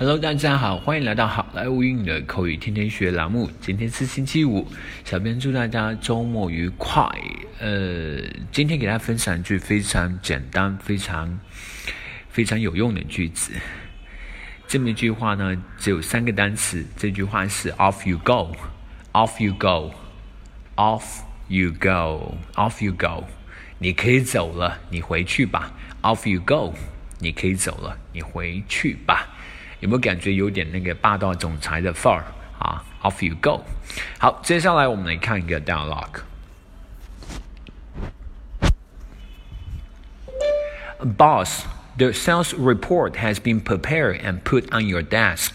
Hello，大家好，欢迎来到好莱坞英语的口语天天学栏目。今天是星期五，小编祝大家周末愉快。呃，今天给大家分享一句非常简单、非常非常有用的句子。这么一句话呢，只有三个单词。这句话是 “Off you go”，“Off you go”，“Off you go”，“Off you go”。你可以走了，你回去吧。“Off you go”，你可以走了，你回去吧。有没有感觉有点那个霸道总裁的范儿啊？Off you go。好，接下来我们来看一个 dialogue。Boss, the sales report has been prepared and put on your desk.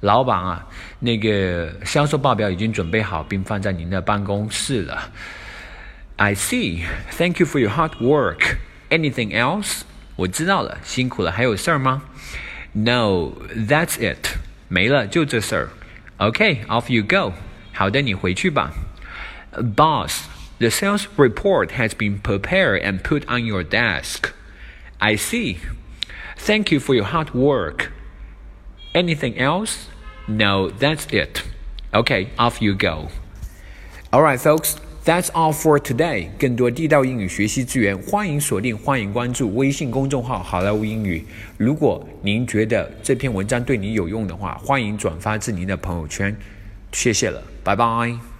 老板啊，那个销售报表已经准备好并放在您的办公室了。I see. Thank you for your hard work. Anything else? 我知道了，辛苦了。还有事儿吗 ？no, that's it. 没了，就这事儿。Okay, off you go. 好的，你回去吧。Boss, the sales report has been prepared and put on your desk. I see. Thank you for your hard work. Anything else? No, that's it. Okay, off you go. Alright, folks. That's all for today。更多地道英语学习资源，欢迎锁定，欢迎关注微信公众号“好莱坞英语”。如果您觉得这篇文章对你有用的话，欢迎转发至您的朋友圈。谢谢了，拜拜。